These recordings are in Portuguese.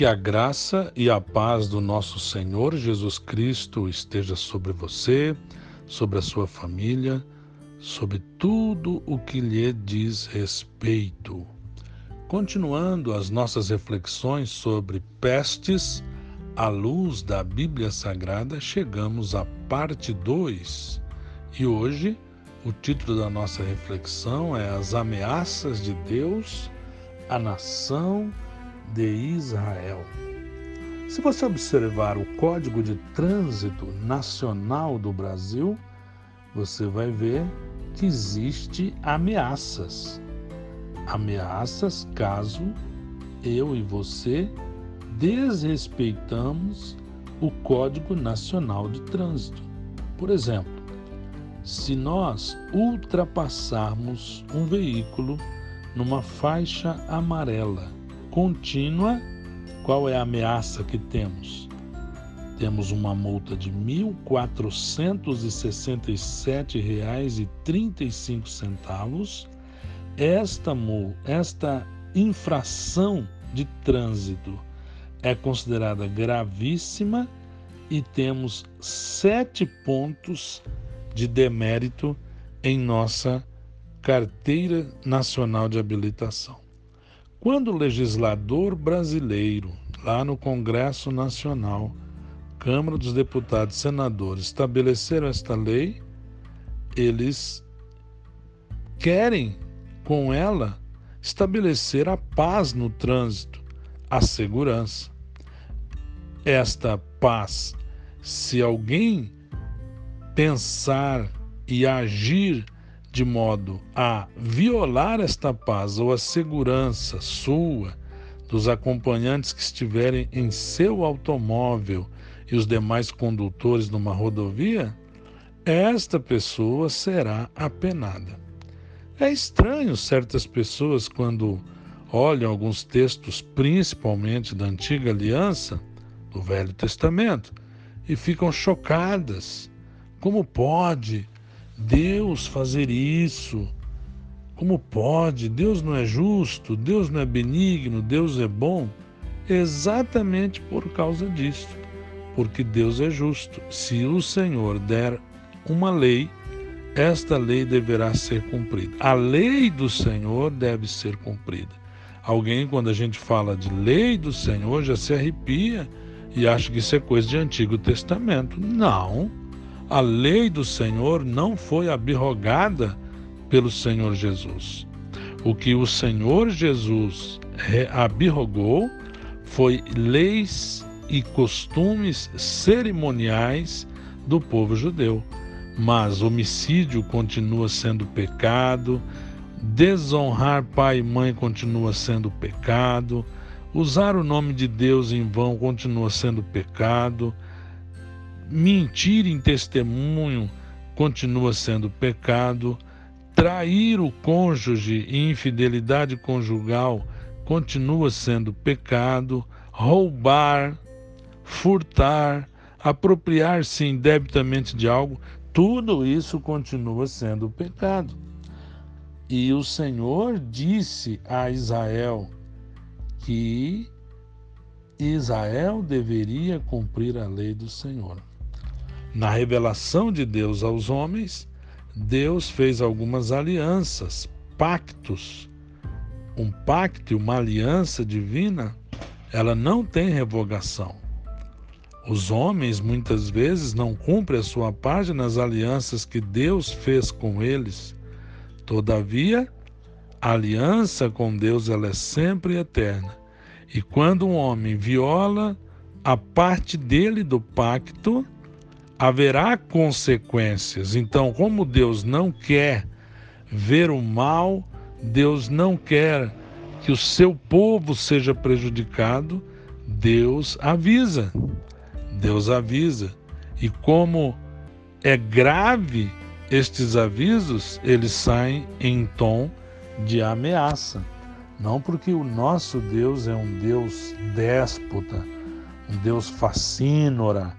Que a graça e a paz do nosso Senhor Jesus Cristo esteja sobre você, sobre a sua família, sobre tudo o que lhe diz respeito. Continuando as nossas reflexões sobre pestes, à luz da Bíblia Sagrada, chegamos à parte 2. E hoje, o título da nossa reflexão é As Ameaças de Deus à Nação de Israel. Se você observar o Código de Trânsito Nacional do Brasil, você vai ver que existe ameaças. Ameaças caso eu e você desrespeitamos o Código Nacional de Trânsito. Por exemplo, se nós ultrapassarmos um veículo numa faixa amarela contínua, qual é a ameaça que temos? Temos uma multa de R$ 1.467,35. Esta, esta infração de trânsito é considerada gravíssima e temos sete pontos de demérito em nossa Carteira Nacional de Habilitação. Quando o legislador brasileiro, lá no Congresso Nacional, Câmara dos Deputados e Senadores, estabeleceram esta lei, eles querem, com ela, estabelecer a paz no trânsito, a segurança. Esta paz, se alguém pensar e agir de modo a violar esta paz ou a segurança sua, dos acompanhantes que estiverem em seu automóvel e os demais condutores numa rodovia, esta pessoa será apenada. É estranho certas pessoas, quando olham alguns textos, principalmente da Antiga Aliança, do Velho Testamento, e ficam chocadas. Como pode Deus fazer isso? Como pode? Deus não é justo, Deus não é benigno, Deus é bom. Exatamente por causa disso, porque Deus é justo. Se o Senhor der uma lei, esta lei deverá ser cumprida. A lei do Senhor deve ser cumprida. Alguém, quando a gente fala de lei do Senhor, já se arrepia e acha que isso é coisa de Antigo Testamento. Não. A lei do Senhor não foi abrogada pelo Senhor Jesus. O que o Senhor Jesus abrogou foi leis e costumes cerimoniais do povo judeu. Mas homicídio continua sendo pecado, desonrar pai e mãe continua sendo pecado, usar o nome de Deus em vão continua sendo pecado mentir em testemunho continua sendo pecado, trair o cônjuge e infidelidade conjugal continua sendo pecado, roubar, furtar, apropriar-se indebitamente de algo, tudo isso continua sendo pecado. E o Senhor disse a Israel que Israel deveria cumprir a lei do Senhor. Na revelação de Deus aos homens, Deus fez algumas alianças, pactos. Um pacto, uma aliança divina, ela não tem revogação. Os homens muitas vezes não cumprem a sua parte nas alianças que Deus fez com eles. Todavia, a aliança com Deus ela é sempre eterna. E quando um homem viola a parte dele do pacto, haverá consequências. Então, como Deus não quer ver o mal, Deus não quer que o seu povo seja prejudicado, Deus avisa. Deus avisa. E como é grave estes avisos, eles saem em tom de ameaça. Não porque o nosso Deus é um Deus déspota, um Deus facínora,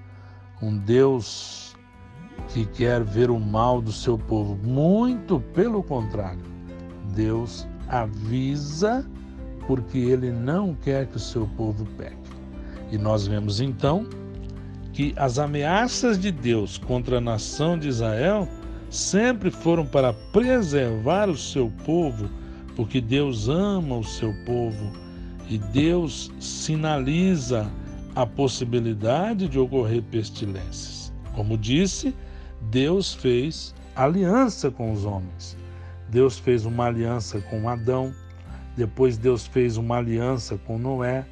um Deus que quer ver o mal do seu povo. Muito pelo contrário, Deus avisa porque ele não quer que o seu povo peque. E nós vemos então que as ameaças de Deus contra a nação de Israel sempre foram para preservar o seu povo, porque Deus ama o seu povo e Deus sinaliza a possibilidade de ocorrer pestilências. Como disse, Deus fez aliança com os homens. Deus fez uma aliança com Adão, depois Deus fez uma aliança com Noé,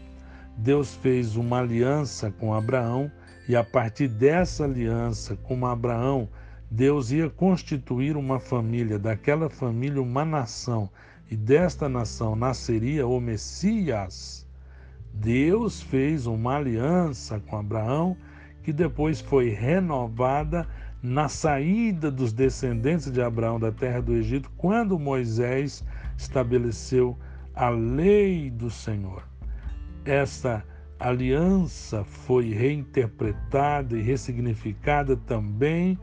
Deus fez uma aliança com Abraão, e a partir dessa aliança com Abraão, Deus ia constituir uma família, daquela família uma nação, e desta nação nasceria o Messias. Deus fez uma aliança com Abraão, que depois foi renovada na saída dos descendentes de Abraão da terra do Egito, quando Moisés estabeleceu a lei do Senhor. Essa aliança foi reinterpretada e ressignificada também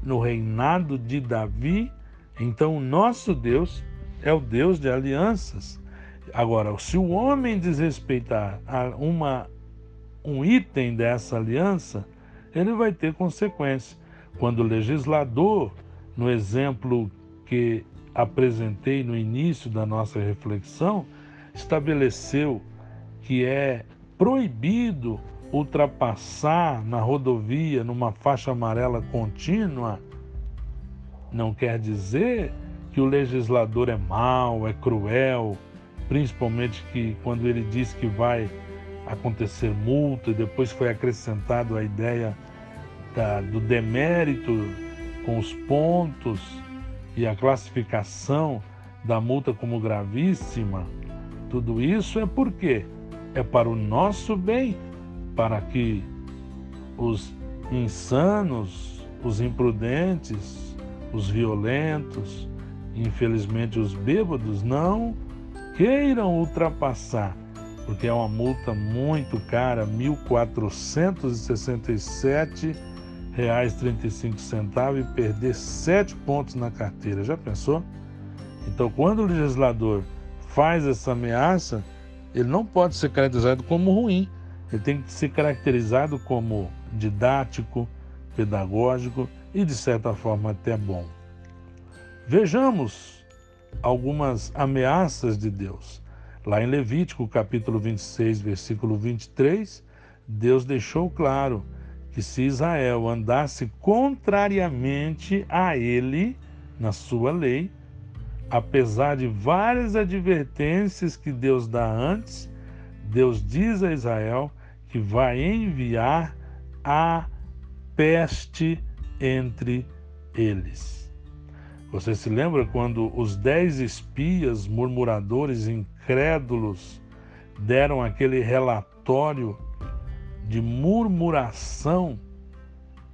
no reinado de Davi. Então, nosso Deus é o Deus de alianças. Agora, se o homem desrespeitar uma, um item dessa aliança, ele vai ter consequência. Quando o legislador, no exemplo que apresentei no início da nossa reflexão, estabeleceu que é proibido ultrapassar na rodovia numa faixa amarela contínua, não quer dizer que o legislador é mau, é cruel, principalmente que quando ele diz que vai acontecer multa, e depois foi acrescentado a ideia da, do demérito com os pontos e a classificação da multa como gravíssima. Tudo isso é porque é para o nosso bem, para que os insanos, os imprudentes, os violentos, infelizmente os bêbados, não queiram ultrapassar, porque é uma multa muito cara, 1.467 reais 35 centavos e perder sete pontos na carteira. Já pensou? Então, quando o legislador faz essa ameaça, ele não pode ser caracterizado como ruim, ele tem que ser caracterizado como didático, pedagógico e, de certa forma, até bom. Vejamos algumas ameaças de Deus. Lá em Levítico, capítulo 26, versículo 23, Deus deixou claro que se Israel andasse contrariamente a ele na sua lei, apesar de várias advertências que Deus dá antes, Deus diz a Israel que vai enviar a peste entre eles. Você se lembra quando os dez espias, murmuradores, incrédulos, deram aquele relatório de murmuração,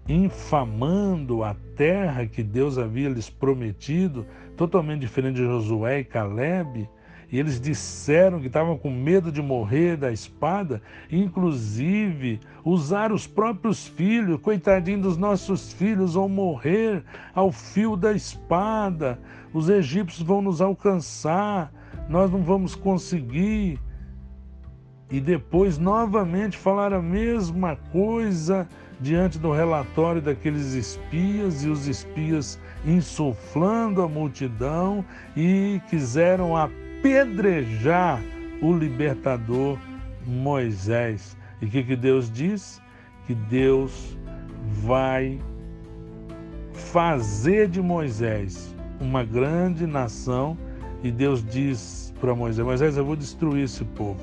infamando a terra que Deus havia lhes prometido, totalmente diferente de Josué e Caleb? E eles disseram que estavam com medo de morrer da espada, inclusive usar os próprios filhos, coitadinho dos nossos filhos, vão morrer ao fio da espada, os egípcios vão nos alcançar, nós não vamos conseguir. E depois novamente falar a mesma coisa diante do relatório daqueles espias e os espias insuflando a multidão e quiseram apenas apedrejar o libertador Moisés. E o que, que Deus diz? Que Deus vai fazer de Moisés uma grande nação e Deus diz para Moisés: Moisés, eu vou destruir esse povo.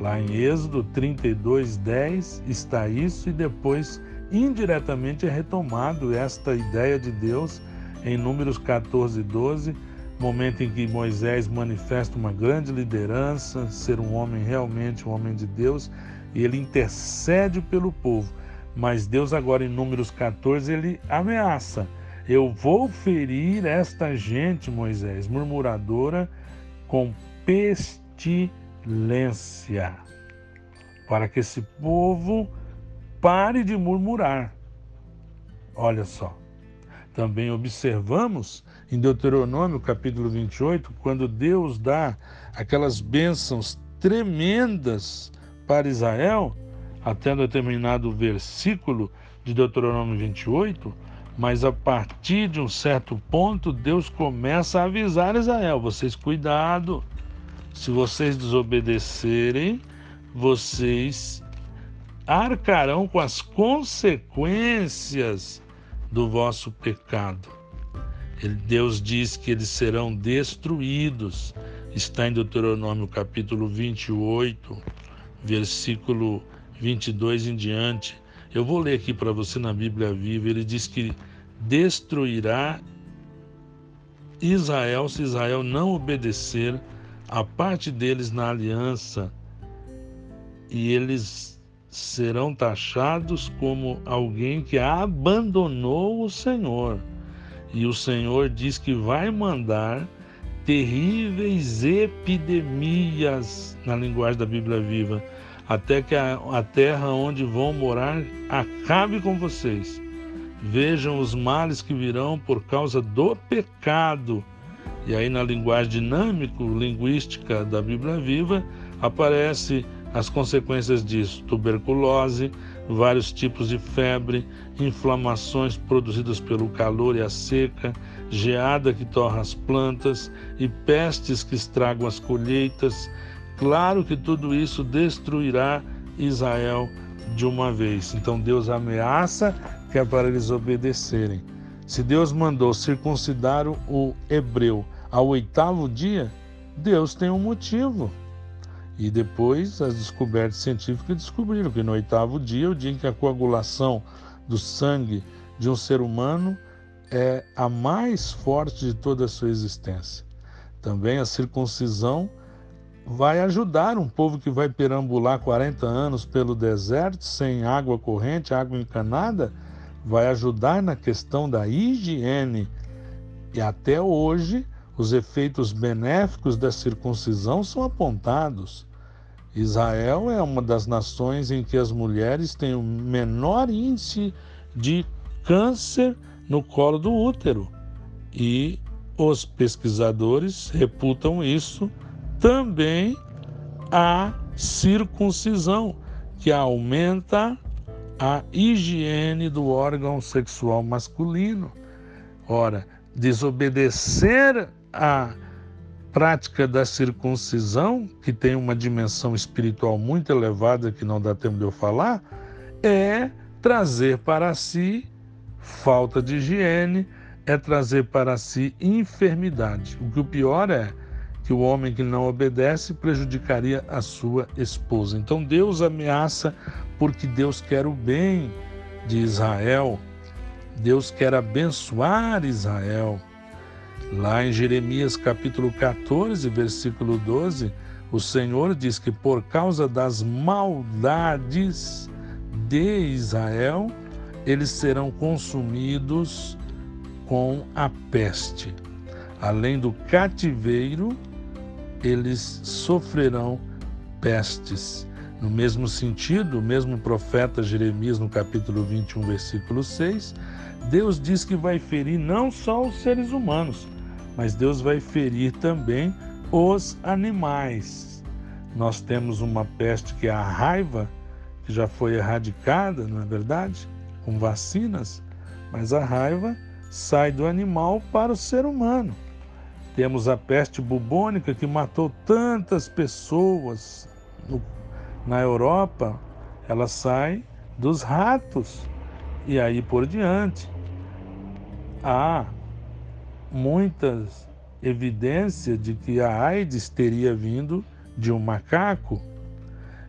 Lá em Êxodo 32, 10 está isso, e depois, indiretamente, é retomado esta ideia de Deus em Números 14, 12 momento em que Moisés manifesta uma grande liderança, ser um homem realmente um homem de Deus, e ele intercede pelo povo. Mas Deus agora em Números 14 ele ameaça: eu vou ferir esta gente, Moisés, murmuradora, com pestilência, para que esse povo pare de murmurar. Olha só. Também observamos em Deuteronômio capítulo 28, quando Deus dá aquelas bênçãos tremendas para Israel, até determinado versículo de Deuteronômio 28, mas a partir de um certo ponto, Deus começa a avisar Israel: vocês cuidado, se vocês desobedecerem, vocês arcarão com as consequências do vosso pecado. Deus diz que eles serão destruídos. Está em Deuteronômio capítulo 28, versículo 22 em diante. Eu vou ler aqui para você na Bíblia Viva. Ele diz que destruirá Israel se Israel não obedecer a parte deles na aliança, e eles serão taxados como alguém que abandonou o Senhor. E o Senhor diz que vai mandar terríveis epidemias, na linguagem da Bíblia Viva, até que a, a terra onde vão morar acabe com vocês. Vejam os males que virão por causa do pecado. E aí, na linguagem dinâmico-linguística da Bíblia Viva, aparece as consequências disso: tuberculose, vários tipos de febre, inflamações produzidas pelo calor e a seca, geada que torra as plantas e pestes que estragam as colheitas. Claro que tudo isso destruirá Israel de uma vez. Então Deus ameaça que é para eles obedecerem. Se Deus mandou circuncidar o hebreu ao oitavo dia, Deus tem um motivo. E depois as descobertas científicas descobriram que no oitavo dia, o dia em que a coagulação do sangue de um ser humano é a mais forte de toda a sua existência. Também a circuncisão vai ajudar um povo que vai perambular 40 anos pelo deserto sem água corrente, água encanada, vai ajudar na questão da higiene. E até hoje os efeitos benéficos da circuncisão são apontados. Israel é uma das nações em que as mulheres têm o menor índice de câncer no colo do útero. E os pesquisadores reputam isso também a circuncisão, que aumenta a higiene do órgão sexual masculino. Ora, desobedecer a prática da circuncisão, que tem uma dimensão espiritual muito elevada que não dá tempo de eu falar, é trazer para si falta de higiene, é trazer para si enfermidade. O que o pior é que o homem que não obedece prejudicaria a sua esposa. Então Deus ameaça porque Deus quer o bem de Israel. Deus quer abençoar Israel. Lá em Jeremias capítulo 14, versículo 12, o Senhor diz que por causa das maldades de Israel, eles serão consumidos com a peste. Além do cativeiro, eles sofrerão pestes. No mesmo sentido, o mesmo profeta Jeremias, no capítulo 21, versículo 6, Deus diz que vai ferir não só os seres humanos, mas Deus vai ferir também os animais. Nós temos uma peste que é a raiva, que já foi erradicada, não é verdade? Com vacinas, mas a raiva sai do animal para o ser humano. Temos a peste bubônica que matou tantas pessoas no, na Europa, ela sai dos ratos e aí por diante. Há muitas evidências de que a AIDS teria vindo de um macaco.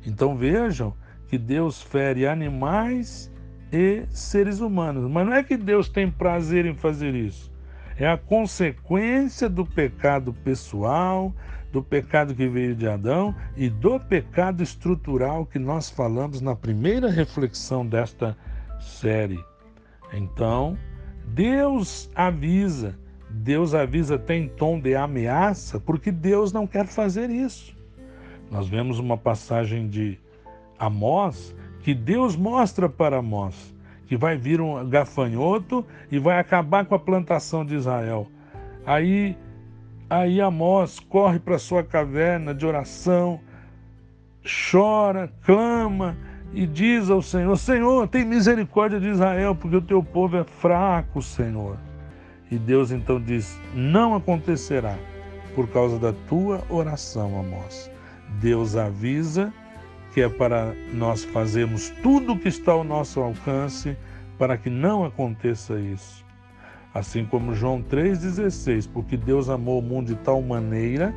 Então vejam que Deus fere animais e seres humanos. Mas não é que Deus tem prazer em fazer isso. É a consequência do pecado pessoal, do pecado que veio de Adão e do pecado estrutural que nós falamos na primeira reflexão desta série. Então, Deus avisa Deus avisa até em tom de ameaça, porque Deus não quer fazer isso. Nós vemos uma passagem de Amós que Deus mostra para Amós que vai vir um gafanhoto e vai acabar com a plantação de Israel. Aí, aí Amós corre para sua caverna de oração, chora, clama e diz ao Senhor: Senhor, tem misericórdia de Israel, porque o teu povo é fraco, Senhor. E Deus então diz: Não acontecerá por causa da tua oração, Amós. Deus avisa que é para nós fazermos tudo o que está ao nosso alcance para que não aconteça isso. Assim como João 3,16, porque Deus amou o mundo de tal maneira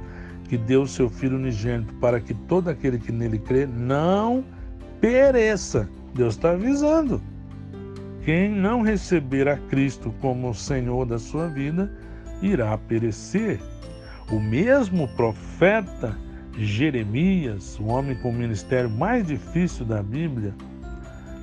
que deu o seu Filho unigênito para que todo aquele que nele crê não pereça. Deus está avisando. Quem não receber a Cristo como Senhor da sua vida irá perecer. O mesmo profeta Jeremias, o homem com o ministério mais difícil da Bíblia,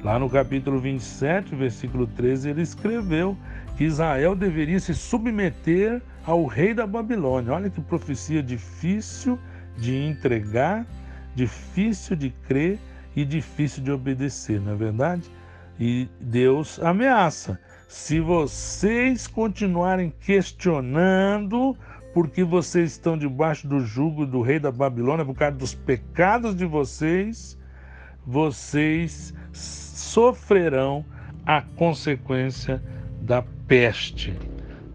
lá no capítulo 27, versículo 13, ele escreveu que Israel deveria se submeter ao rei da Babilônia. Olha que profecia difícil de entregar, difícil de crer e difícil de obedecer, não é verdade? E Deus ameaça: se vocês continuarem questionando, porque vocês estão debaixo do jugo do rei da Babilônia, por causa dos pecados de vocês, vocês sofrerão a consequência da peste.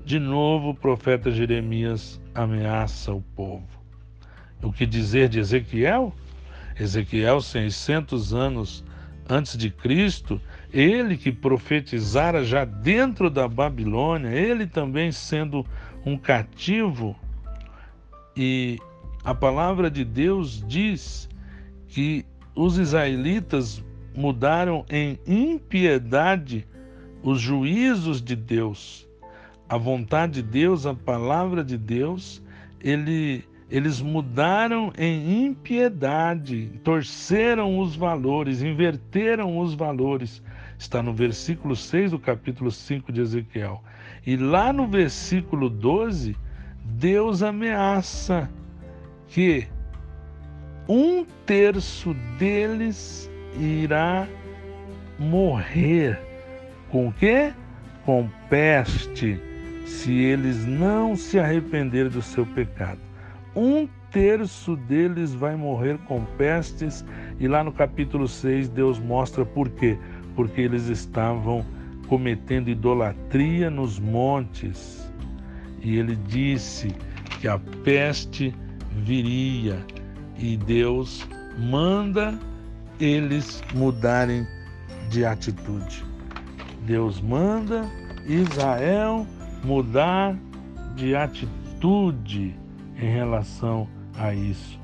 De novo, o profeta Jeremias ameaça o povo. O que dizer de Ezequiel? Ezequiel, 600 anos antes de Cristo, ele que profetizara já dentro da Babilônia, ele também sendo um cativo, e a palavra de Deus diz que os israelitas mudaram em impiedade os juízos de Deus, a vontade de Deus, a palavra de Deus, ele eles mudaram em impiedade, torceram os valores, inverteram os valores. Está no versículo 6 do capítulo 5 de Ezequiel. E lá no versículo 12, Deus ameaça que um terço deles irá morrer. Com o quê? Com peste, se eles não se arrependerem do seu pecado um terço deles vai morrer com pestes, e lá no capítulo 6 Deus mostra por quê. Porque eles estavam cometendo idolatria nos montes. E ele disse que a peste viria, e Deus manda eles mudarem de atitude. Deus manda Israel mudar de atitude em relação a isso.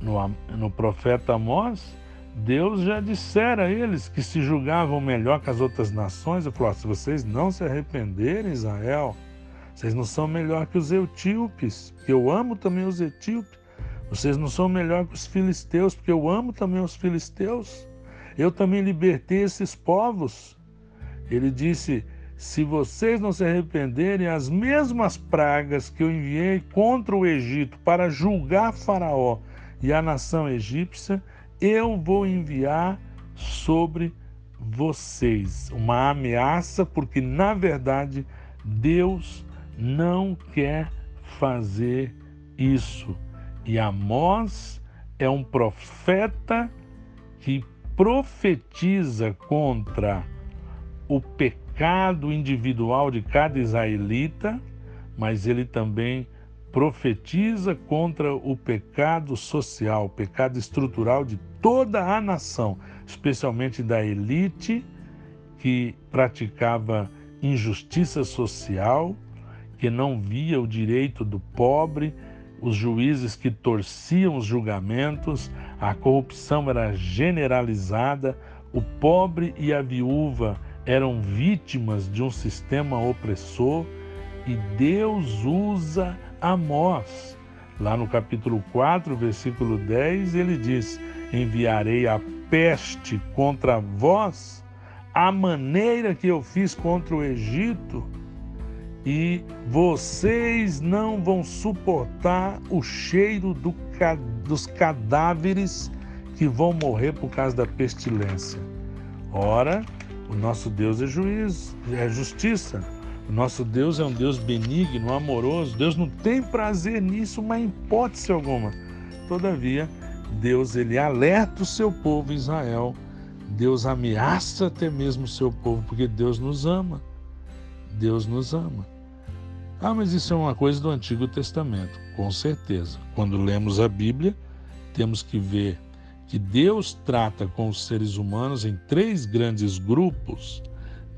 No, no profeta Amós, Deus já dissera a eles que se julgavam melhor que as outras nações. Ele falou: se vocês não se arrependerem, Israel, vocês não são melhor que os etíopes, que eu amo também os etíopes. Vocês não são melhor que os filisteus, porque eu amo também os filisteus. Eu também libertei esses povos. Ele disse: se vocês não se arrependerem, as mesmas pragas que eu enviei contra o Egito para julgar Faraó e a nação egípcia, eu vou enviar sobre vocês. Uma ameaça, porque na verdade Deus não quer fazer isso. E Amós é um profeta que profetiza contra o pecado pecado individual de cada israelita, mas ele também profetiza contra o pecado social, o pecado estrutural de toda a nação, especialmente da elite que praticava injustiça social, que não via o direito do pobre, os juízes que torciam os julgamentos, a corrupção era generalizada, o pobre e a viúva eram vítimas de um sistema opressor e Deus usa Amós. Lá no capítulo 4, versículo 10, ele diz: Enviarei a peste contra vós, a maneira que eu fiz contra o Egito, e vocês não vão suportar o cheiro do, dos cadáveres que vão morrer por causa da pestilência. Ora, o nosso Deus é juízo, é justiça. O nosso Deus é um Deus benigno, amoroso. Deus não tem prazer nisso, uma hipótese alguma. Todavia, Deus ele alerta o seu povo Israel. Deus ameaça até mesmo o seu povo, porque Deus nos ama. Deus nos ama. Ah, mas isso é uma coisa do Antigo Testamento, com certeza. Quando lemos a Bíblia, temos que ver que Deus trata com os seres humanos em três grandes grupos.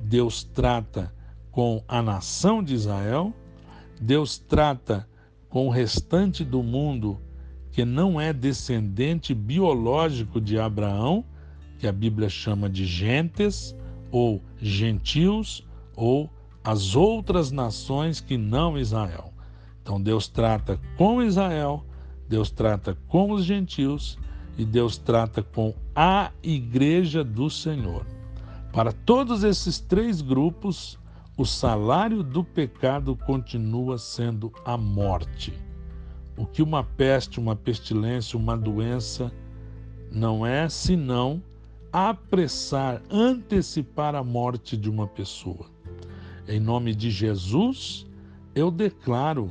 Deus trata com a nação de Israel, Deus trata com o restante do mundo que não é descendente biológico de Abraão, que a Bíblia chama de gentes ou gentios ou as outras nações que não Israel. Então Deus trata com Israel, Deus trata com os gentios e Deus trata com a igreja do Senhor. Para todos esses três grupos, o salário do pecado continua sendo a morte. O que uma peste, uma pestilência, uma doença não é senão apressar, antecipar a morte de uma pessoa. Em nome de Jesus, eu declaro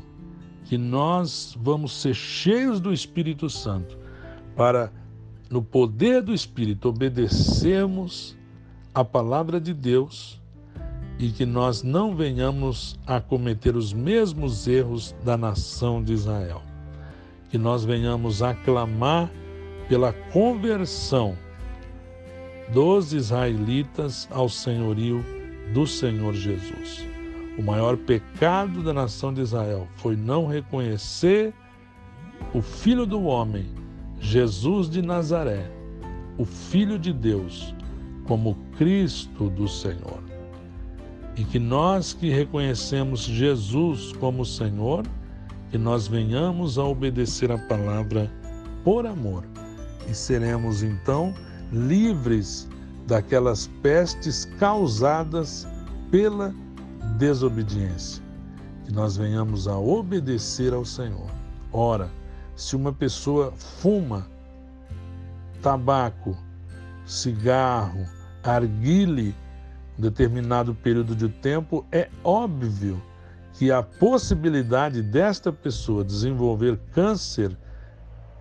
que nós vamos ser cheios do Espírito Santo para, no poder do Espírito, obedecermos a palavra de Deus e que nós não venhamos a cometer os mesmos erros da nação de Israel. Que nós venhamos a clamar pela conversão dos israelitas ao senhorio do Senhor Jesus. O maior pecado da nação de Israel foi não reconhecer o Filho do Homem, Jesus de Nazaré, o Filho de Deus, como Cristo do Senhor. E que nós que reconhecemos Jesus como Senhor, que nós venhamos a obedecer a palavra por amor e seremos então livres daquelas pestes causadas pela desobediência. Que nós venhamos a obedecer ao Senhor. Ora, se uma pessoa fuma tabaco, cigarro, arguile um determinado período de tempo, é óbvio que a possibilidade desta pessoa desenvolver câncer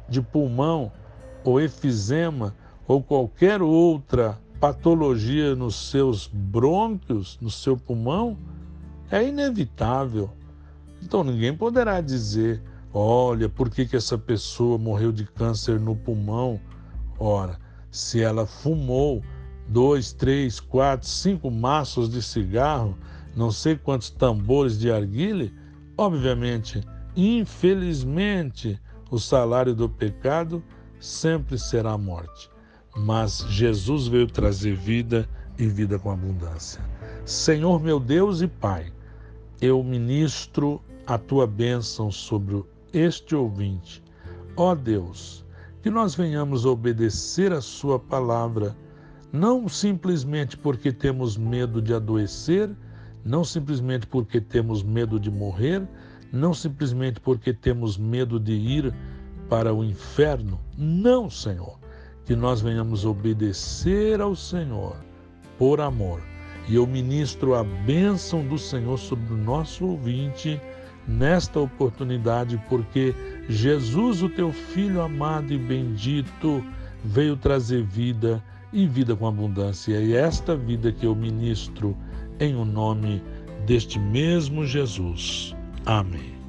de pulmão ou efizema ou qualquer outra patologia nos seus brônquios, no seu pulmão, é inevitável. Então ninguém poderá dizer, olha, por que, que essa pessoa morreu de câncer no pulmão? Ora, se ela fumou dois, três, quatro, cinco maços de cigarro, não sei quantos tambores de arguile, obviamente, infelizmente, o salário do pecado sempre será a morte mas Jesus veio trazer vida e vida com abundância. Senhor meu Deus e Pai, eu ministro a tua bênção sobre este ouvinte. Ó Deus, que nós venhamos obedecer a Sua palavra, não simplesmente porque temos medo de adoecer, não simplesmente porque temos medo de morrer, não simplesmente porque temos medo de ir para o inferno. Não, Senhor que nós venhamos obedecer ao Senhor por amor. E eu ministro a bênção do Senhor sobre o nosso ouvinte nesta oportunidade, porque Jesus, o teu Filho amado e bendito, veio trazer vida e vida com abundância. E é esta vida que eu ministro em o nome deste mesmo Jesus. Amém.